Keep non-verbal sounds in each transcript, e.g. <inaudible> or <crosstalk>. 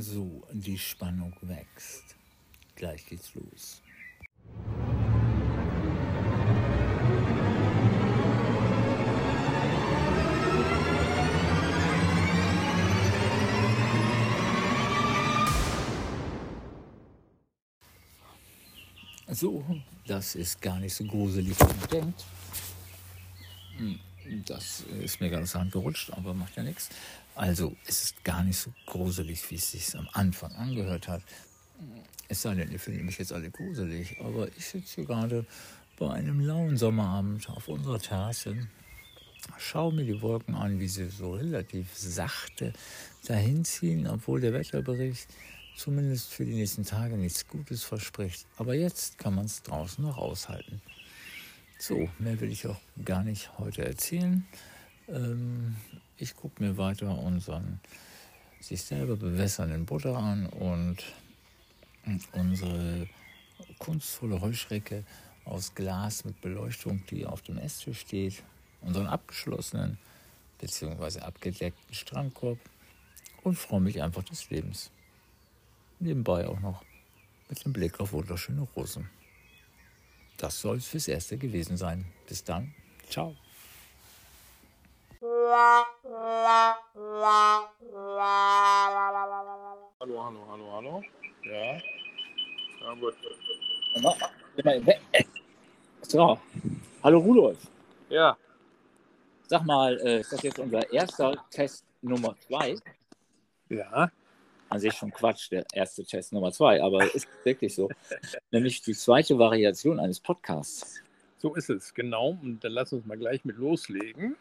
So, die Spannung wächst. Gleich geht's los. So, das ist gar nicht so gruselig, wie man denkt. Hm, das ist mir ganz Hand gerutscht, aber macht ja nichts. Also, es ist gar nicht so gruselig, wie es sich am Anfang angehört hat. Es sei denn, ihr findet mich jetzt alle gruselig, aber ich sitze hier gerade bei einem lauen Sommerabend auf unserer Terrasse, schaue mir die Wolken an, wie sie so relativ sachte dahinziehen, obwohl der Wetterbericht zumindest für die nächsten Tage nichts Gutes verspricht. Aber jetzt kann man es draußen noch aushalten. So, mehr will ich auch gar nicht heute erzählen. Ähm, ich gucke mir weiter unseren sich selber bewässernden Butter an und unsere kunstvolle Heuschrecke aus Glas mit Beleuchtung, die auf dem Esstisch steht, unseren abgeschlossenen bzw. abgedeckten Strandkorb und freue mich einfach des Lebens nebenbei auch noch mit dem Blick auf wunderschöne Rosen. Das soll es fürs Erste gewesen sein. Bis dann. Ciao. Hallo, hallo, hallo, hallo. Ja. Ja, gut. So, hallo Rudolf. Ja. Sag mal, äh, ist das jetzt unser erster Test Nummer zwei? Ja an sich schon Quatsch, der erste Test Nummer zwei, aber ist wirklich so. <laughs> Nämlich die zweite Variation eines Podcasts. So ist es, genau. Und dann lass uns mal gleich mit loslegen,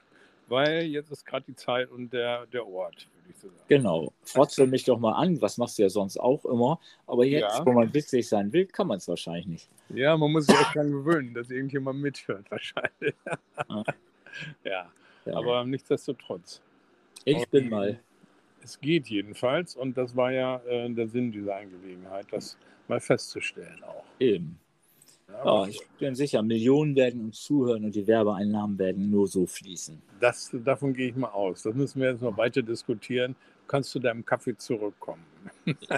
weil jetzt ist gerade die Zeit und der, der Ort, würde ich so sagen. Genau. Frotzel mich doch mal an, was machst du ja sonst auch immer. Aber jetzt, ja. wo man witzig sein will, kann man es wahrscheinlich nicht. Ja, man muss sich auch daran gewöhnen, dass irgendjemand mithört, wahrscheinlich. ja. <laughs> ja. ja. aber nichtsdestotrotz. Ich und, bin mal es geht jedenfalls und das war ja äh, der Sinn dieser Angelegenheit, das mal festzustellen auch. Eben. Ja, ja, ich bin sicher, Millionen werden uns zuhören und die Werbeeinnahmen werden nur so fließen. Das, davon gehe ich mal aus. Das müssen wir jetzt noch weiter diskutieren. Kannst du deinem Kaffee zurückkommen?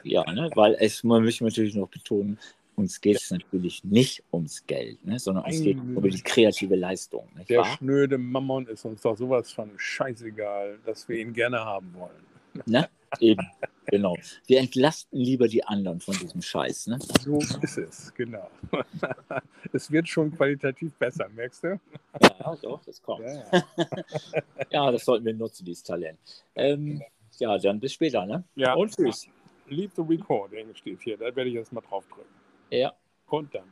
ja, ne? weil es, man möchte natürlich noch betonen, uns geht es natürlich nicht ums Geld, ne? sondern es geht um die kreative Leistung. der wahr? schnöde Mammon ist uns doch sowas von scheißegal, dass wir ihn gerne haben wollen. Ne? Eben, genau. Wir entlasten lieber die anderen von diesem Scheiß. Ne? So ist es, genau. <laughs> es wird schon qualitativ besser, merkst du? Ja, doch, das kommt. Ja, ja. <laughs> ja das sollten wir nutzen, dieses Talent. Ähm, ja, dann bis später, ne? Ja. Und tschüss. Leave the recording steht hier, da werde ich jetzt mal drauf drücken. Ja. Und dann.